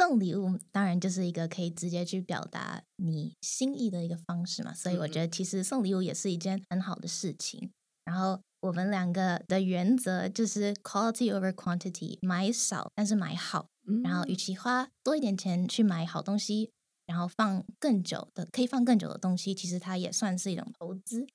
送礼物当然就是一个可以直接去表达你心意的一个方式嘛，所以我觉得其实送礼物也是一件很好的事情。然后我们两个的原则就是 quality over quantity，买少但是买好。然后与其花多一点钱去买好东西，然后放更久的可以放更久的东西，其实它也算是一种投资。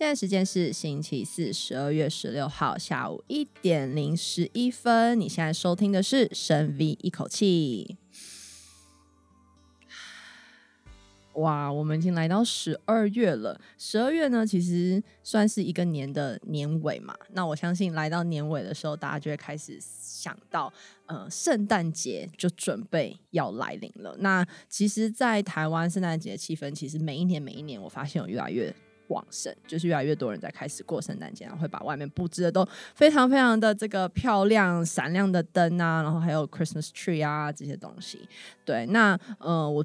现在时间是星期四，十二月十六号下午一点零十一分。你现在收听的是深 V 一口气。哇，我们已经来到十二月了。十二月呢，其实算是一个年的年尾嘛。那我相信来到年尾的时候，大家就会开始想到，呃，圣诞节就准备要来临了。那其实，在台湾圣诞节气氛，其实每一年每一年，我发现有越来越。旺盛，就是越来越多人在开始过圣诞节，然后会把外面布置的都非常非常的这个漂亮、闪亮的灯啊，然后还有 Christmas tree 啊这些东西。对，那呃我。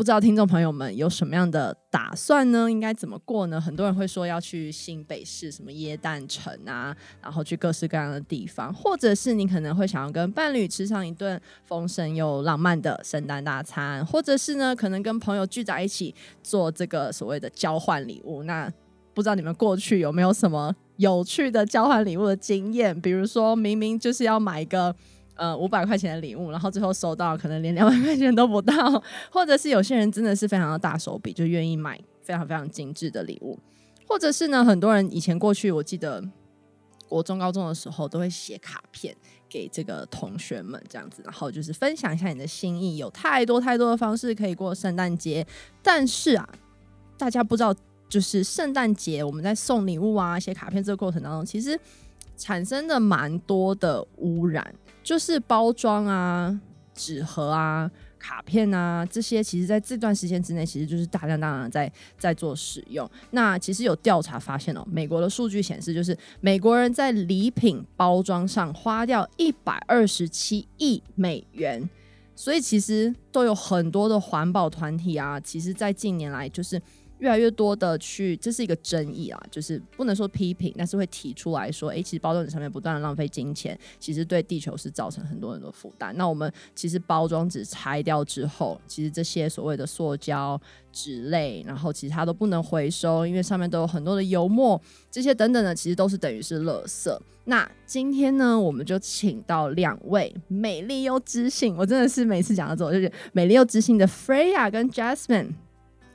不知道听众朋友们有什么样的打算呢？应该怎么过呢？很多人会说要去新北市什么耶诞城啊，然后去各式各样的地方，或者是你可能会想要跟伴侣吃上一顿丰盛又浪漫的圣诞大餐，或者是呢，可能跟朋友聚在一起做这个所谓的交换礼物。那不知道你们过去有没有什么有趣的交换礼物的经验？比如说明明就是要买一个。呃，五百块钱的礼物，然后最后收到可能连两百块钱都不到，或者是有些人真的是非常的大手笔，就愿意买非常非常精致的礼物，或者是呢，很多人以前过去，我记得我中高中的时候都会写卡片给这个同学们，这样子，然后就是分享一下你的心意。有太多太多的方式可以过圣诞节，但是啊，大家不知道，就是圣诞节我们在送礼物啊、写卡片这个过程当中，其实产生的蛮多的污染。就是包装啊、纸盒啊、卡片啊这些，其实在这段时间之内，其实就是大量大量在在做使用。那其实有调查发现哦，美国的数据显示，就是美国人在礼品包装上花掉一百二十七亿美元，所以其实都有很多的环保团体啊，其实在近年来就是。越来越多的去，这是一个争议啊，就是不能说批评，但是会提出来说，哎，其实包装纸上面不断的浪费金钱，其实对地球是造成很多很多负担。那我们其实包装纸拆掉之后，其实这些所谓的塑胶、纸类，然后其实它都不能回收，因为上面都有很多的油墨，这些等等的，其实都是等于是垃圾。那今天呢，我们就请到两位美丽又知性，我真的是每次讲到这种，就是美丽又知性的 Freya 跟 Jasmine。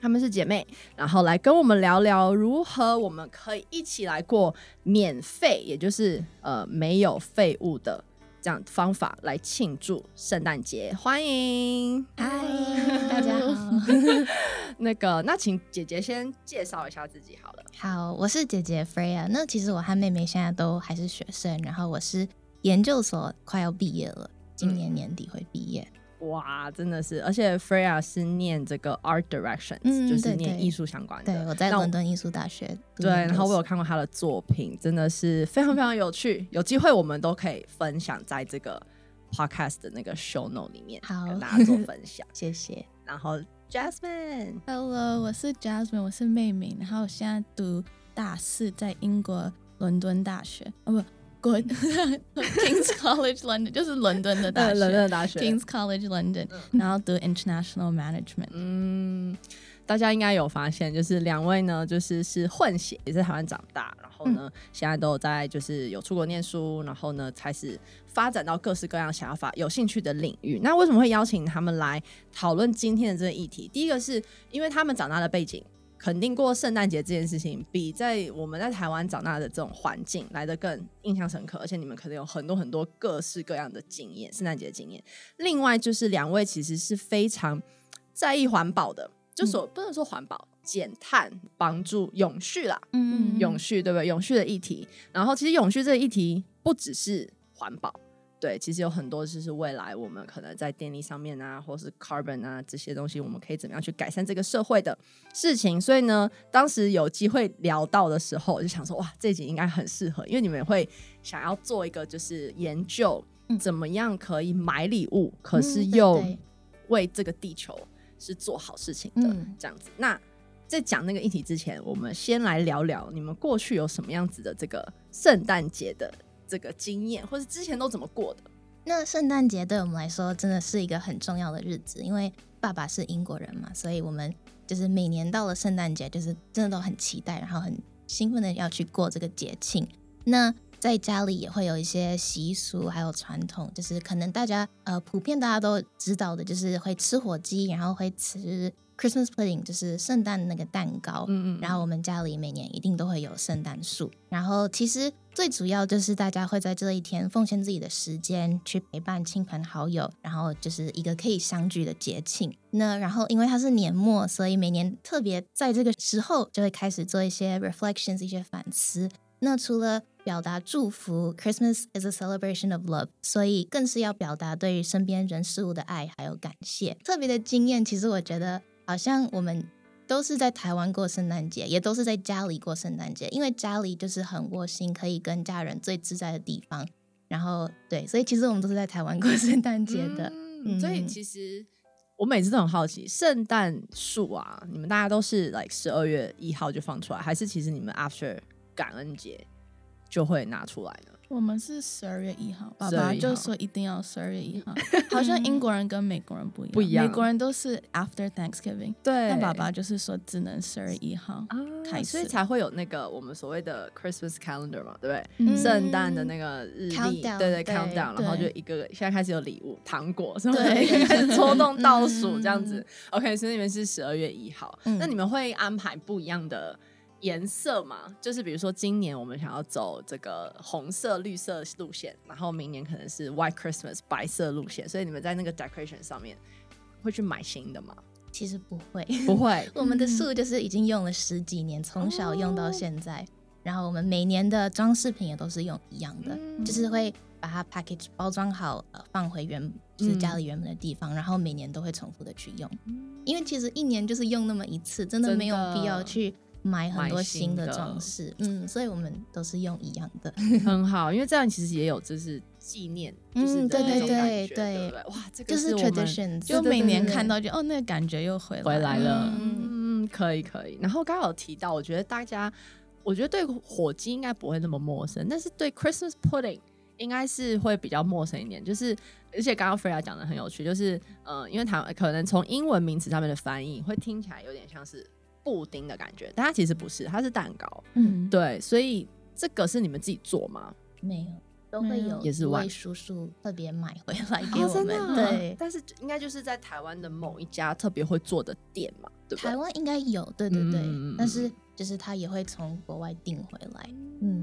她们是姐妹，然后来跟我们聊聊如何我们可以一起来过免费，也就是呃没有废物的这样方法来庆祝圣诞节。欢迎，嗨，大家好。那个，那请姐姐先介绍一下自己好了。好，我是姐姐 Freya。那其实我和妹妹现在都还是学生，然后我是研究所快要毕业了，今年年底会毕业。嗯哇，真的是，而且 Freya 是念这个 Art Direction，嗯，就是念艺术相关的。对，对，我在伦敦艺术大学。对，然后我有看过他的作品，真的是非常非常有趣。有机会我们都可以分享在这个 Podcast 的那个 Show Note 里面，好，跟大家做分享。谢谢。然后 Jasmine，Hello，我是 Jasmine，我是妹妹，然后我现在读大四，在英国伦敦大学。哦不。King's College London 就是伦敦的大学，伦敦的大学，King's College London，然后读 International Management。嗯，大家应该有发现，就是两位呢，就是是混血，也在台湾长大，然后呢，嗯、现在都有在就是有出国念书，然后呢，开始发展到各式各样想法、有兴趣的领域。那为什么会邀请他们来讨论今天的这个议题？第一个是因为他们长大的背景。肯定过圣诞节这件事情，比在我们在台湾长大的这种环境来的更印象深刻，而且你们可能有很多很多各式各样的经验，圣诞节的经验。另外就是两位其实是非常在意环保的，就所、嗯、不能说环保，减碳，帮助永续啦，嗯，嗯，永续对不对？永续的议题。然后其实永续这个议题不只是环保。对，其实有很多就是未来我们可能在电力上面啊，或是 carbon 啊这些东西，我们可以怎么样去改善这个社会的事情。所以呢，当时有机会聊到的时候，我就想说，哇，这集应该很适合，因为你们会想要做一个就是研究，怎么样可以买礼物，可是又为这个地球是做好事情的，嗯、这样子。那在讲那个议题之前，我们先来聊聊你们过去有什么样子的这个圣诞节的这个经验，或是之前都怎么过的？那圣诞节对我们来说真的是一个很重要的日子，因为爸爸是英国人嘛，所以我们就是每年到了圣诞节，就是真的都很期待，然后很兴奋的要去过这个节庆。那在家里也会有一些习俗，还有传统，就是可能大家呃普遍大家都知道的，就是会吃火鸡，然后会吃 Christmas pudding，就是圣诞那个蛋糕。嗯嗯。然后我们家里每年一定都会有圣诞树。然后其实最主要就是大家会在这一天奉献自己的时间去陪伴亲朋好友，然后就是一个可以相聚的节庆。那然后因为它是年末，所以每年特别在这个时候就会开始做一些 reflections，一些反思。那除了表达祝福，Christmas is a celebration of love，所以更是要表达对于身边人事物的爱还有感谢。特别的经验，其实我觉得好像我们都是在台湾过圣诞节，也都是在家里过圣诞节，因为家里就是很窝心，可以跟家人最自在的地方。然后对，所以其实我们都是在台湾过圣诞节的。嗯，所以其实我每次都很好奇，圣诞树啊，你们大家都是 like 十二月一号就放出来，还是其实你们 after 感恩节？就会拿出来了。我们是十二月一号，爸爸就说一定要十二月一号。好像英国人跟美国人不一样，不一样。美国人都是 after Thanksgiving，对。但爸爸就是说只能十二月一号开始，所以才会有那个我们所谓的 Christmas calendar 嘛，对不对？圣诞的那个日历，对对 countdown，然后就一个个，现在开始有礼物，糖果什么的，抽动倒数 这样子。OK，所以你们是十二月一号，那你们会安排不一样的？颜色嘛，就是比如说今年我们想要走这个红色、绿色路线，然后明年可能是 White Christmas 白色路线，所以你们在那个 decoration 上面会去买新的吗？其实不会，不会。我们的树就是已经用了十几年，从小用到现在，哦、然后我们每年的装饰品也都是用一样的，嗯、就是会把它 package 包装好，呃，放回原就是家里原本的地方，嗯、然后每年都会重复的去用，因为其实一年就是用那么一次，真的没有必要去。买很多新的装饰，嗯，所以我们都是用一样的，很好，因为这样其实也有就是纪念，就是对对对对，哇，这个是 tradition，就每年看到就哦，那个感觉又回来回来了，嗯，可以可以。然后刚刚有提到，我觉得大家，我觉得对火鸡应该不会那么陌生，但是对 Christmas pudding 应该是会比较陌生一点。就是而且刚刚 Freya 讲的很有趣，就是呃，因为他可能从英文名词上面的翻译会听起来有点像是。布丁的感觉，但它其实不是，它是蛋糕。嗯，对，所以这个是你们自己做吗？没有，都会有，也是外叔叔特别买回来给我们。对，但是应该就是在台湾的某一家特别会做的店嘛，对不对？台湾应该有，对对对，嗯、但是。就是他也会从国外订回来，嗯，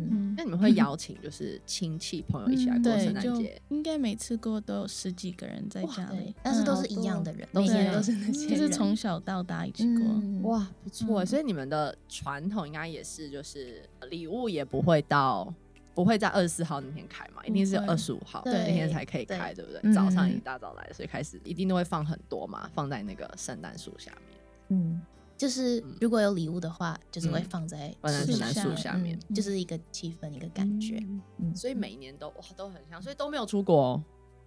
那你们会邀请就是亲戚朋友一起来过圣诞节？应该每次过都有十几个人在家里，但是都是一样的人，每年都是那些人，就是从小到大一起过，哇，不错。所以你们的传统应该也是，就是礼物也不会到，不会在二十四号那天开嘛，一定是二十五号那天才可以开，对不对？早上一大早来，所以开始一定都会放很多嘛，放在那个圣诞树下面，嗯。就是如果有礼物的话，嗯、就是会放在圣诞树下面，嗯、就是一个气氛，一个感觉。嗯，嗯，所以每年都哇都很像，所以都没有出国，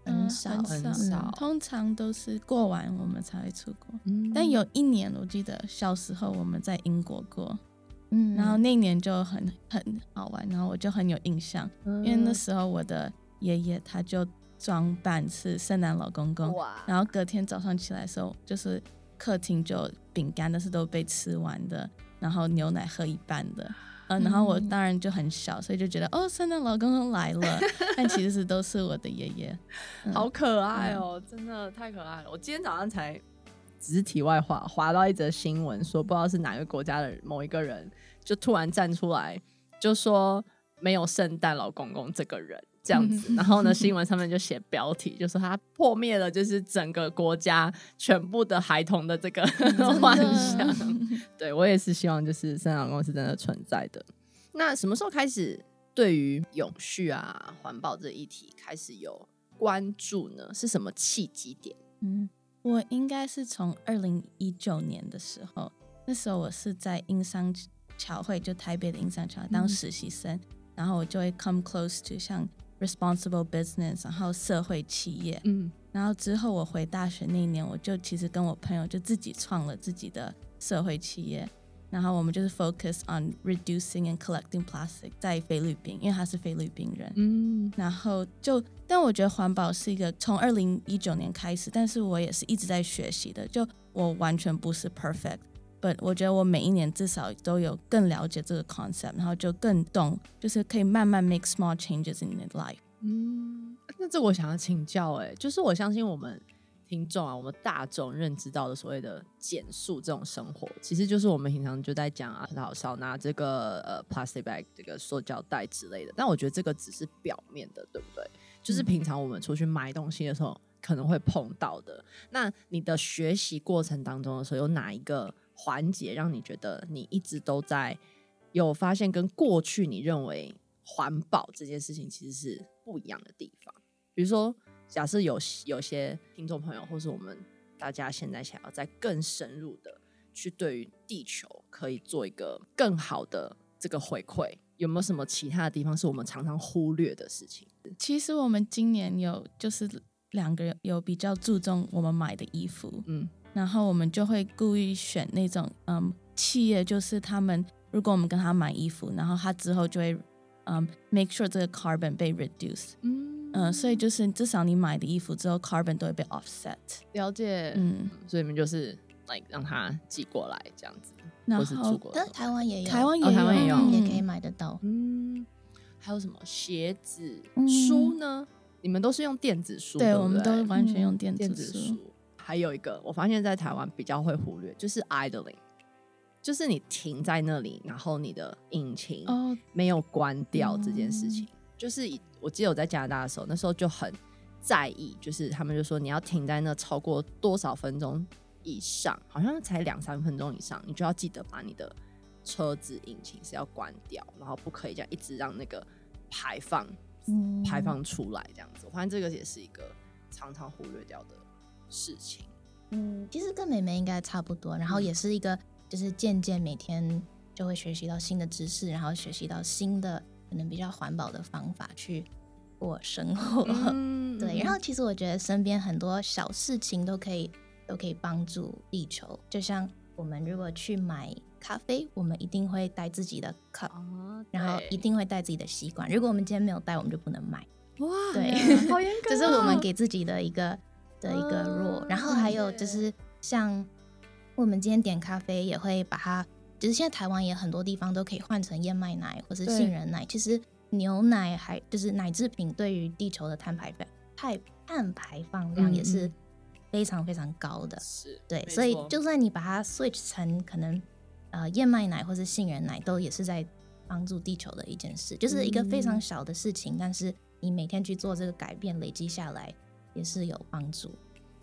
很少很少，很少，通常都是过完我们才会出国。嗯，但有一年我记得小时候我们在英国过，嗯，然后那年就很很好玩，然后我就很有印象，嗯、因为那时候我的爷爷他就装扮是圣诞老公公，哇，然后隔天早上起来的时候就是。客厅就饼干都是都被吃完的，然后牛奶喝一半的，嗯，然后我当然就很小，所以就觉得哦，圣诞老公公来了，但其实是都是我的爷爷，嗯、好可爱哦，嗯、真的太可爱了。我今天早上才只是题外话，滑到一则新闻，说不知道是哪个国家的某一个人，就突然站出来就说没有圣诞老公公这个人。这样子，然后呢，新闻上面就写标题，就说他破灭了，就是整个国家全部的孩童的这个 幻想。对，我也是希望，就是圣诞老公公是真的存在的。那什么时候开始对于永续啊、环保这一题开始有关注呢？是什么契机点？嗯，我应该是从二零一九年的时候，那时候我是在英商侨会，就台北的英商侨当实习生，嗯、然后我就会 come close to 像。Responsible business，然后社会企业。嗯，然后之后我回大学那一年，我就其实跟我朋友就自己创了自己的社会企业。然后我们就是 focus on reducing and collecting plastic，在菲律宾，因为他是菲律宾人。嗯，然后就，但我觉得环保是一个从二零一九年开始，但是我也是一直在学习的。就我完全不是我觉得我每一年至少都有更了解这个 concept，然后就更懂，就是可以慢慢 make small changes in your life。嗯，那这我想要请教，哎，就是我相信我们。听众啊，我们大众认知到的所谓的减速这种生活，其实就是我们平常就在讲啊，好少拿这个呃 plastic bag 这个塑胶袋之类的。但我觉得这个只是表面的，对不对？就是平常我们出去买东西的时候可能会碰到的。那你的学习过程当中的时候，有哪一个环节让你觉得你一直都在有发现跟过去你认为环保这件事情其实是不一样的地方？比如说。假设有有些听众朋友，或是我们大家现在想要再更深入的去对于地球可以做一个更好的这个回馈，有没有什么其他的地方是我们常常忽略的事情？其实我们今年有就是两个人有比较注重我们买的衣服，嗯，然后我们就会故意选那种嗯企业，就是他们如果我们跟他买衣服，然后他之后就会嗯 make sure 这个 carbon 被 reduce，嗯。嗯，所以就是至少你买的衣服之后，carbon 都会被 offset。了解，嗯，所以你们就是 like 让他寄过来这样子，然后或是出国，但台湾也有，台湾也有，哦、台湾也有、嗯，也可以买得到。嗯，还有什么鞋子、嗯、书呢？你们都是用电子书，对，对对我们都完全用电子书。电子书。还有一个，我发现在台湾比较会忽略，就是 idling，就是你停在那里，然后你的引擎没有关掉这件事情。哦就是我记得我在加拿大的时候，那时候就很在意，就是他们就说你要停在那超过多少分钟以上，好像才两三分钟以上，你就要记得把你的车子引擎是要关掉，然后不可以这样一直让那个排放、嗯、排放出来这样子。我发现这个也是一个常常忽略掉的事情。嗯，其实跟美眉应该差不多，然后也是一个就是渐渐每天就会学习到新的知识，然后学习到新的。可能比较环保的方法去过生活，嗯、对。然后其实我觉得身边很多小事情都可以都可以帮助地球。就像我们如果去买咖啡，我们一定会带自己的 cup，、哦、然后一定会带自己的吸管。如果我们今天没有带，我们就不能买。哇，对，好严格、哦。这是我们给自己的一个的一个哦。然后还有就是像我们今天点咖啡，也会把它。就是现在台湾也很多地方都可以换成燕麦奶或是杏仁奶。其实牛奶还就是奶制品，对于地球的碳排放、碳碳排放量也是非常非常高的。是，对，所以就算你把它 switch 成可能呃燕麦奶或是杏仁奶，都也是在帮助地球的一件事，就是一个非常小的事情，嗯、但是你每天去做这个改变，累积下来也是有帮助。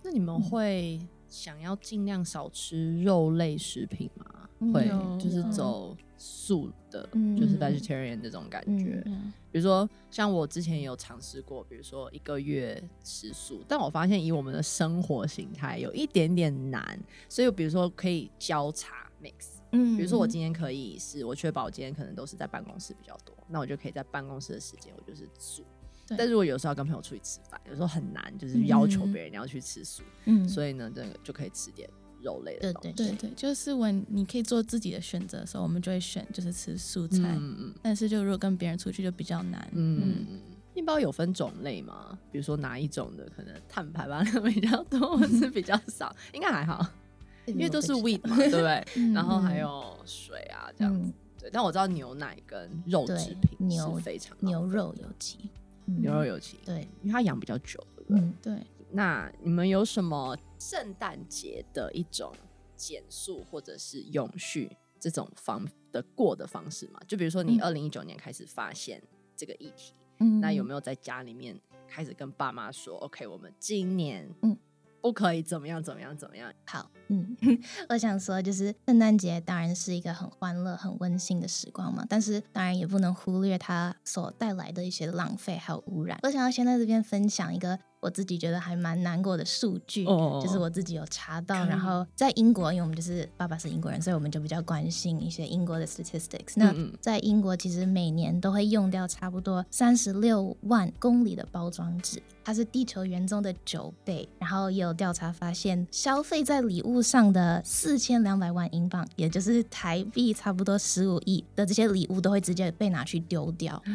那你们会想要尽量少吃肉类食品吗？会就是走素的，就是 vegetarian 这种感觉。比如说，像我之前也有尝试过，比如说一个月吃素，但我发现以我们的生活形态有一点点难，所以比如说可以交叉 mix。嗯，比如说我今天可以是我确保我今天可能都是在办公室比较多，那我就可以在办公室的时间我就是素。但如果有时候要跟朋友出去吃饭，有时候很难，就是要求别人要去吃素。嗯，所以呢，这个就可以吃点。肉类的东西，对对对，就是我你可以做自己的选择的时候，我们就会选就是吃素菜。嗯嗯。但是就如果跟别人出去就比较难。嗯嗯。面包有分种类吗？比如说哪一种的可能碳排放量比较多，或是比较少？应该还好，因为都是 wheat 嘛，对不对？然后还有水啊这样子。对，但我知道牛奶跟肉制品是非常牛肉有机，牛肉有情，对，因为它养比较久，对不对？对。那你们有什么圣诞节的一种减速或者是永续这种方的过的方式吗？就比如说你二零一九年开始发现这个议题，嗯，那有没有在家里面开始跟爸妈说，嗯，OK，我们今年嗯不可以怎么样怎么样怎么样？好，嗯，我想说就是圣诞节当然是一个很欢乐、很温馨的时光嘛，但是当然也不能忽略它所带来的一些浪费还有污染。我想要先在这边分享一个。我自己觉得还蛮难过的数据，oh. 就是我自己有查到。然后在英国，因为我们就是爸爸是英国人，所以我们就比较关心一些英国的 statistics。那在英国，其实每年都会用掉差不多三十六万公里的包装纸，它是地球圆中的九倍。然后也有调查发现，消费在礼物上的四千两百万英镑，也就是台币差不多十五亿的这些礼物，都会直接被拿去丢掉。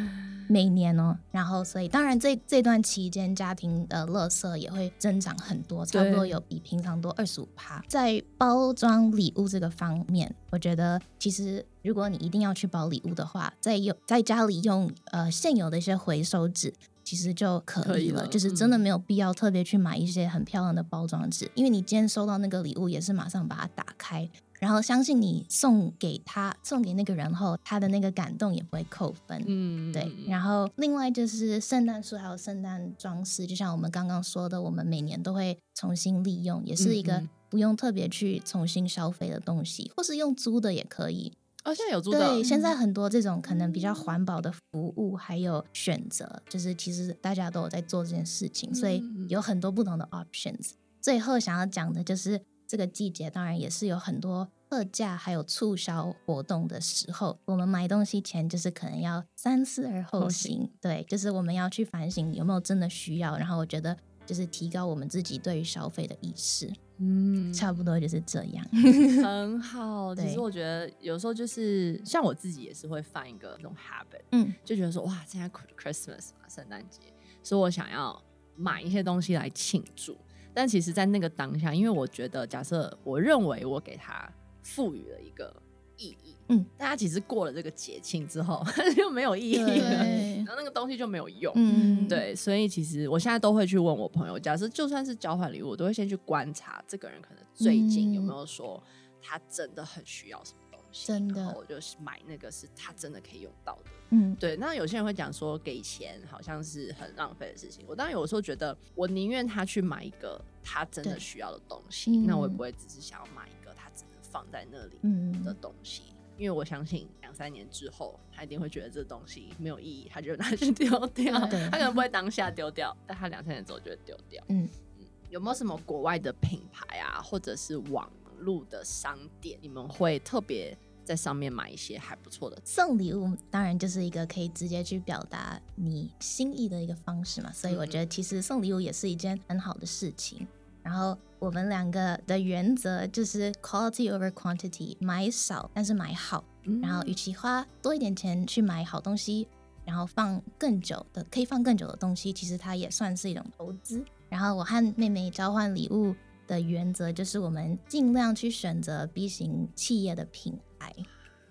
每年哦，然后所以当然这这段期间家庭的垃圾也会增长很多，差不多有比平常多二十五趴。在包装礼物这个方面，我觉得其实如果你一定要去包礼物的话，在用在家里用呃现有的一些回收纸其实就可以了，可以了，就是真的没有必要特别去买一些很漂亮的包装纸，因为你今天收到那个礼物也是马上把它打开。然后相信你送给他，送给那个人后，他的那个感动也不会扣分。嗯，对。然后另外就是圣诞树还有圣诞装饰，就像我们刚刚说的，我们每年都会重新利用，也是一个不用特别去重新消费的东西，或是用租的也可以。哦，现在有租的。对，现在很多这种可能比较环保的服务还有选择，就是其实大家都有在做这件事情，所以有很多不同的 options。最后想要讲的就是。这个季节当然也是有很多特价还有促销活动的时候，我们买东西前就是可能要三思而后行。对，就是我们要去反省有没有真的需要，然后我觉得就是提高我们自己对于消费的意识，嗯，差不多就是这样，很好。其实我觉得有时候就是像我自己也是会犯一个那种 habit，嗯，就觉得说哇，现在 Christmas 嘛，圣诞节，所以我想要买一些东西来庆祝。但其实，在那个当下，因为我觉得，假设我认为我给他赋予了一个意义，嗯，大家其实过了这个节庆之后 就没有意义了，然后那个东西就没有用，嗯，对，所以其实我现在都会去问我朋友，假设就算是交换礼物，我都会先去观察这个人可能最近有没有说他真的很需要什么东西。真的，然后我就买那个是他真的可以用到的。嗯，对。那有些人会讲说，给钱好像是很浪费的事情。我当然有时候觉得，我宁愿他去买一个他真的需要的东西，那我也不会只是想要买一个他只能放在那里的东西。嗯，因为我相信两三年之后，他一定会觉得这东西没有意义，他就拿去丢掉。他可能不会当下丢掉，但他两三年之后就会丢掉。嗯嗯，有没有什么国外的品牌啊，或者是网络的商店，你们会特别在上面买一些还不错的送礼物？当然就是一个可以直接去表达你心意的一个方式嘛。所以我觉得其实送礼物也是一件很好的事情。然后我们两个的原则就是 quality over quantity，买少但是买好。然后与其花多一点钱去买好东西，然后放更久的可以放更久的东西，其实它也算是一种投资。然后我和妹妹交换礼物的原则就是，我们尽量去选择 B 型企业的品牌，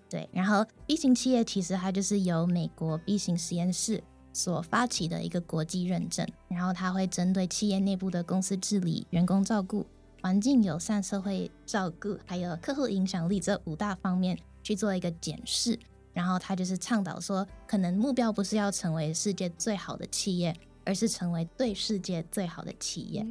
对。然后 B 型企业其实它就是由美国 B 型实验室所发起的一个国际认证，然后它会针对企业内部的公司治理、员工照顾、环境友善、社会照顾，还有客户影响力这五大方面去做一个检视。然后它就是倡导说，可能目标不是要成为世界最好的企业，而是成为对世界最好的企业。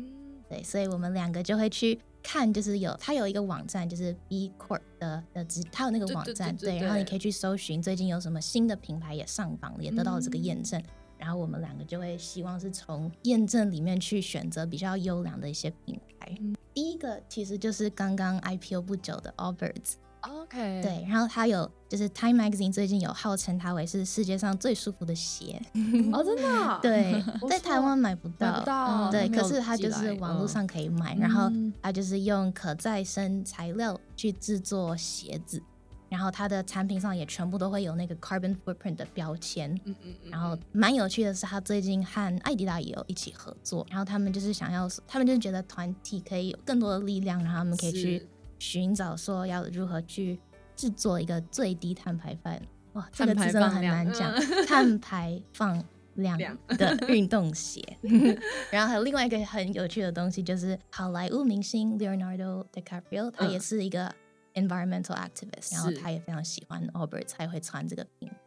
对，所以我们两个就会去看，就是有它有一个网站，就是 B Corp 的的，它有那个网站，对，对，对，对，对，然后你可以去搜寻最近有什么新的品牌也上榜了，也得到了这个验证，嗯，然后我们两个就会希望是从验证里面去选择比较优良的一些品牌。嗯，第一个其实就是刚刚 IPO 不久的 Allbirds。OK，对，然后它有就是 Time Magazine 最近有号称它为是世界上最舒服的鞋 哦，真的？对，在台湾买不到，买不到，对，可是它就是网络上可以买，然后它就是用可再生材料去制作鞋子，然后它的产品上也全部都会有那个 carbon footprint 的标签，嗯嗯，然后蛮有趣的是，它最近和艾迪达也有一起合作，然后他们就是想要，他们就是觉得团体可以有更多的力量，然后他们可以去。寻找说要如何去制作一个最低碳排放，哇，这个字真的很难讲，碳排放量的运动鞋。然后还有另外一个很有趣的东西，就是好莱坞明星 Leonardo DiCaprio，他也是一个 environmental activist，然后他也非常喜欢 Allbirds，才会穿这个品牌。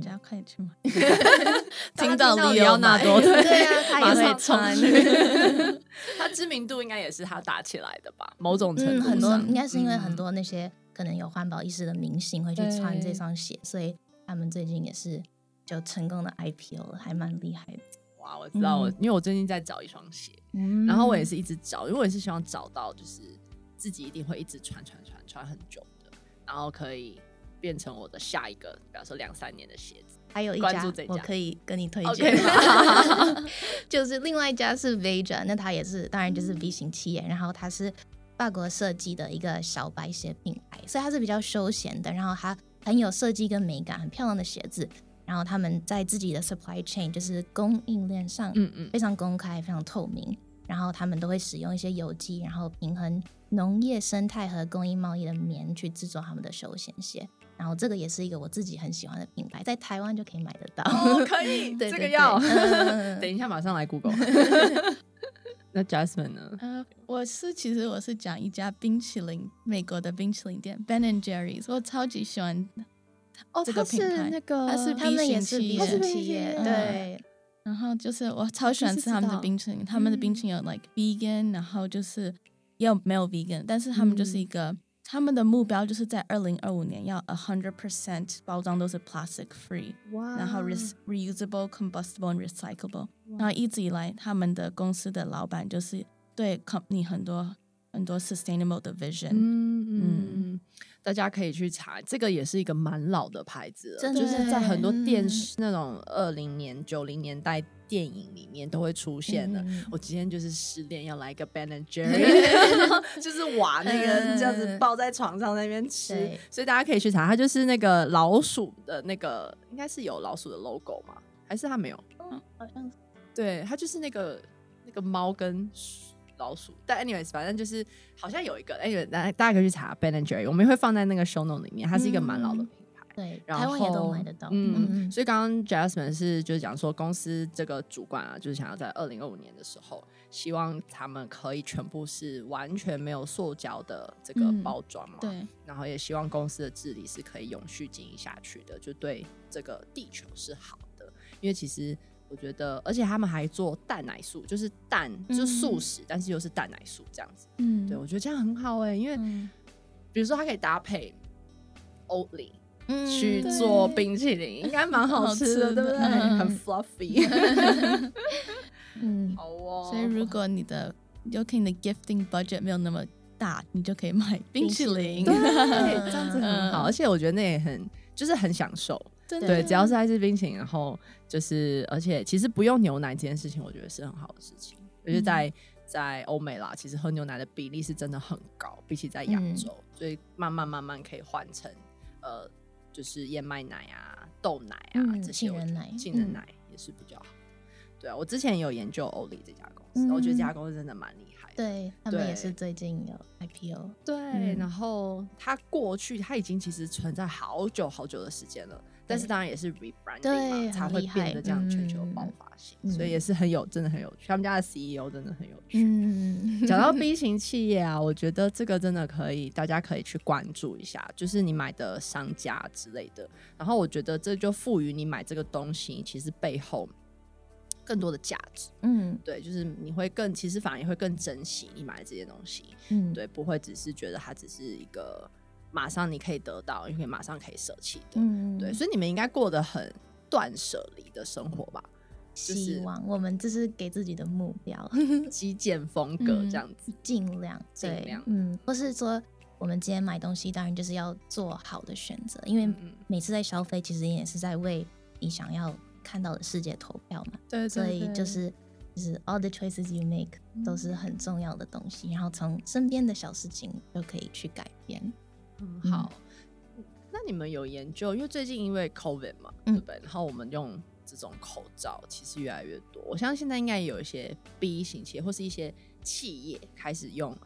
人家快去买，听到李奥纳多，对啊，他也会穿。他知名度应该也是他打起来的吧？某种程度、嗯、很多应该是因为很多那些可能有环保意识的明星会去穿这双鞋，所以他们最近也是就成功的 IPO 了，还蛮厉害的。哇，我知道我，因为我最近在找一双鞋，嗯，然后我也是一直找，因为我也是希望找到就是自己一定会一直穿穿穿穿很久的，然后可以变成我的下一个，比方说两三年的鞋子。还有一家，我可以跟你推荐，Okay. 就是另外一家是 Veja，那它也是当然就是 V 型企业，然后它是法国设计的一个小白鞋品牌，所以它是比较休闲的，然后它很有设计跟美感，很漂亮的鞋子。然后他们在自己的 supply chain，就是供应链上，嗯嗯，非常公开，非常透明。然后他们都会使用一些有机，然后平衡农业生态和供应贸易的棉去制作他们的休闲鞋。然后这个也是一个我自己很喜欢的品牌，在台湾就可以买得到。哦，可以，对，对，对，这个要。等一下，马上来 Google。那 Jasmine 呢？呃，我是其实我是讲一家冰淇淋，美国的冰淇淋店 Ben and Jerry's，我超级喜欢。哦，这个品牌，那个它是 B 型企业，企业对。然后就是我超喜欢吃他们的冰淇淋，他们的冰淇淋有 like vegan，然后就是也有没有 vegan，但是他们就是一个，他们的目标就是在二零二五年要 a hundred percent 包装都是 plastic free，然后 reusable、combustible and recyclable。然后一直以来，他们的公司的老板就是对 company 很多很多 sustainable 的 vision。嗯嗯。 大家可以去查，这个也是一个蛮老的牌子了，就是在很多电视那种二零年、九零年代电影里面都会出现的。嗯、我今天就是失恋，要来一个 Ben and Jerry，就是瓦那个这样子抱在床上那边吃，所以大家可以去查，它就是那个老鼠的那个，应该是有老鼠的 logo 吗？还是它没有？嗯，好像是。对，它就是那个那个猫跟。老鼠，但 anyways，反正就是好像有一个，哎、anyway，大大家可以去查 Ben and Jerry，我们会放在那个 show note 里面，它是一个蛮老的品牌，嗯、对，然后台湾也都买得到，嗯，嗯嗯，所以刚刚 Jasmine 是就是讲说公司这个主管啊，就是想要在二零二五年的时候，希望他们可以全部是完全没有塑胶的这个包装嘛、嗯，对，然后也希望公司的治理是可以永续经营下去的，就对这个地球是好的，因为其实。我觉得，而且他们还做蛋奶素，就是蛋，就是素食，嗯、但是又是蛋奶素这样子。嗯，对，我觉得这样很好哎、欸，因为、嗯、比如说它可以搭配 Oatly 去做冰淇淋，应该蛮好吃的，对不对？嗯、很 fluffy。嗯，好哦。所以如果你的，Yoking 的 gifting budget 没有那么大，你就可以买冰淇淋，对，这样子很好。而且我觉得那也很，就是很享受。对，只要是爱吃冰淇淋，然后就是，而且其实不用牛奶这件事情，我觉得是很好的事情。而且在在欧美啦，其实喝牛奶的比例是真的很高，比起在亚洲，嗯，所以慢慢慢慢可以换成呃，就是燕麦奶啊、豆奶啊、嗯、这些，杏仁奶、杏仁奶也是比较好。对啊，我之前有研究 Oatly 这家公司，嗯，我觉得这家公司真的蛮厉害的。对，他们也是最近有 IPO。对，嗯，然后它过去它已经其实存在好久好久的时间了。但是当然也是 rebranding 嘛，才会变得这样全球爆发性，嗯，所以也是很有，真的很有趣。他们家的 CEO 真的很有趣。嗯，讲到 B 型企业啊，我觉得这个真的可以，大家可以去关注一下，就是你买的商家之类的。然后我觉得这就赋予你买这个东西，其实背后更多的价值。嗯，对，就是你会更，其实反而也会更珍惜你买的这些东西。嗯，对，不会只是觉得它只是一个。马上你可以得到，因为马上可以舍弃的，嗯，对，所以你们应该过得很断舍离的生活吧？希望我们这是给自己的目标，极简风格这样子，尽、嗯、量尽量，嗯，或是说我们今天买东西，当然就是要做好的选择，因为每次在消费，其实也是在为你想要看到的世界投票嘛，对，对，对，所以就是就是 all the choices you make 都是很重要的东西，嗯、然后从身边的小事情就可以去改变。嗯，好。那你们有研究？因为最近因为 COVID 嘛，嗯、对不对？然后我们用这种口罩其实越来越多。我相信现在应该有一些 B 型企业或是一些企业开始用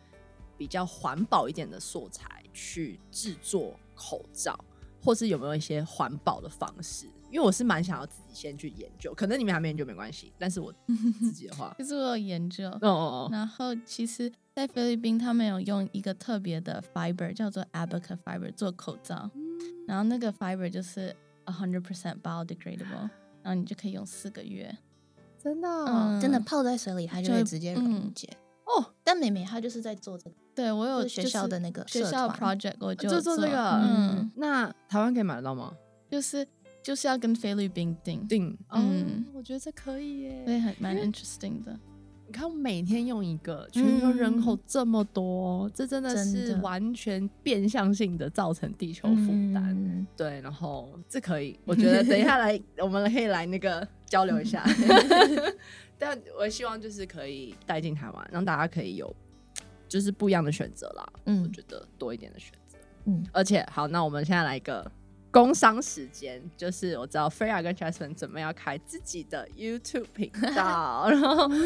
比较环保一点的素材去制作口罩，或是有没有一些环保的方式？因为我是蛮想要自己先去研究，可能你们还没研究没关系，但是我自己的话，就是我有研究。哦哦哦。然后其实。在菲律宾，他们有用一个特别的 fiber，叫做 Abaca fiber 做口罩，嗯、然后那个 fiber 就是 a hundred percent biodegradable，然后你就可以用四个月，真的、哦嗯，真的泡在水里，它就会直接溶解。哦，但美美她就是在做这个，对我有学校的那个学校 project，我就做，做这个。嗯，那台湾可以买得到吗？就是就是要跟菲律宾订订，嗯，我觉得这可以耶，对，很蛮 interesting 的。你看，我每天用一个，全球人口这么多，嗯、这真的是完全变相性的造成地球负担。嗯、对，然后这可以，我觉得等一下来，我们可以来那个交流一下。但我希望就是可以带进台湾，让大家可以有就是不一样的选择啦。嗯，我觉得多一点的选择。嗯，而且好，那我们现在来一个。工商时间就是我知道 Freya 跟 Jasmine 准备要开自己的 YouTube 频道，然后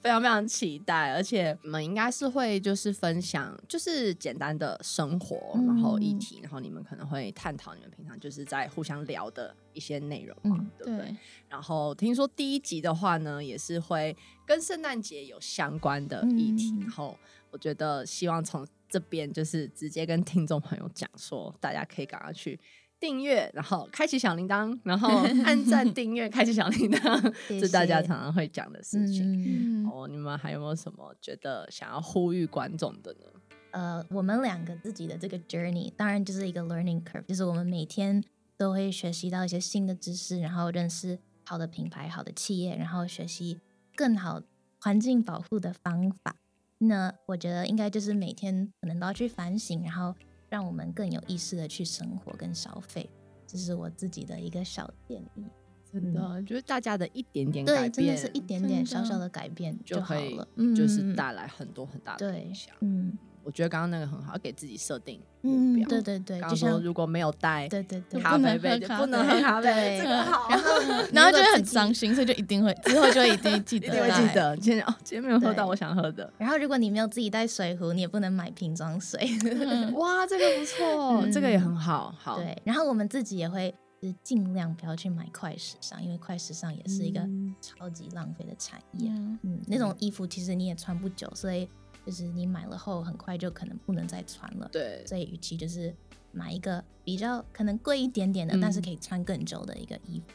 非常非常期待，而且你们应该是会就是分享就是简单的生活，嗯、然后议题，然后你们可能会探讨你们平常就是在互相聊的一些内容嘛，嗯、对不对？对，然后听说第一集的话呢，也是会跟圣诞节有相关的议题，嗯、然后我觉得希望从。这边就是直接跟听众朋友讲说，大家可以赶快去订阅，然后开启小铃铛，然后按赞订阅，开启小铃铛，是大家常常会讲的事情。嗯、哦，你们还有没有什么觉得想要呼吁观众的呢？呃，我们两个自己的这个 journey，当然就是一个 learning curve，就是我们每天都会学习到一些新的知识，然后认识好的品牌、好的企业，然后学习更好环境保护的方法。那我觉得应该就是每天可能都要去反省，然后让我们更有意识的去生活跟消费，这是我自己的一个小建议。真的，嗯、就是大家的一点点改变，对，真的是一点点小小的改变就好了，就是带来很多很大的影响。嗯。我觉得刚刚那个很好，要给自己设定目标。对对对，刚刚说如果没有带对对对咖啡杯，就不能喝咖啡，这个好。然后然后就会很伤心，所以就一定会之后就一定记得，一定会记得。今天哦，今天没有喝到我想喝的。然后如果你没有自己带水壶，你也不能买瓶装水。哇，这个不错，这个也很好。好。对，然后我们自己也会就是尽量不要去买快时尚，因为快时尚也是一个超级浪费的产业。嗯，那种衣服其实你也穿不久，所以。就是你买了后，很快就可能不能再穿了。对，所以与其就是买一个比较可能贵一点点的，嗯、但是可以穿更久的一个衣服，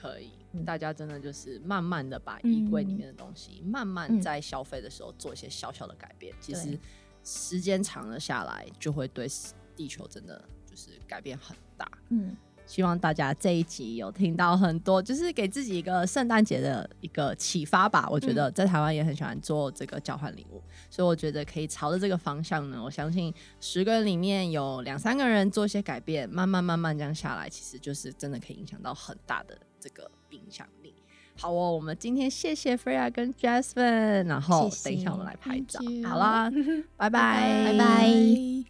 可以。嗯、大家真的就是慢慢的把衣柜里面的东西，嗯、慢慢在消费的时候做一些小小的改变。嗯、其实时间长了下来，就会对地球真的就是改变很大。嗯。希望大家这一集有听到很多，就是给自己一个圣诞节的一个启发吧。我觉得在台湾也很喜欢做这个交换礼物，所以我觉得可以朝着这个方向呢。我相信十个人里面有两三个人做一些改变，慢慢慢慢这样下来，其实就是真的可以影响到很大的这个影响力。好哦，我们今天谢谢 Freya 跟 Jasmine，然后等一下我们来拍照。好啦，拜拜，拜拜。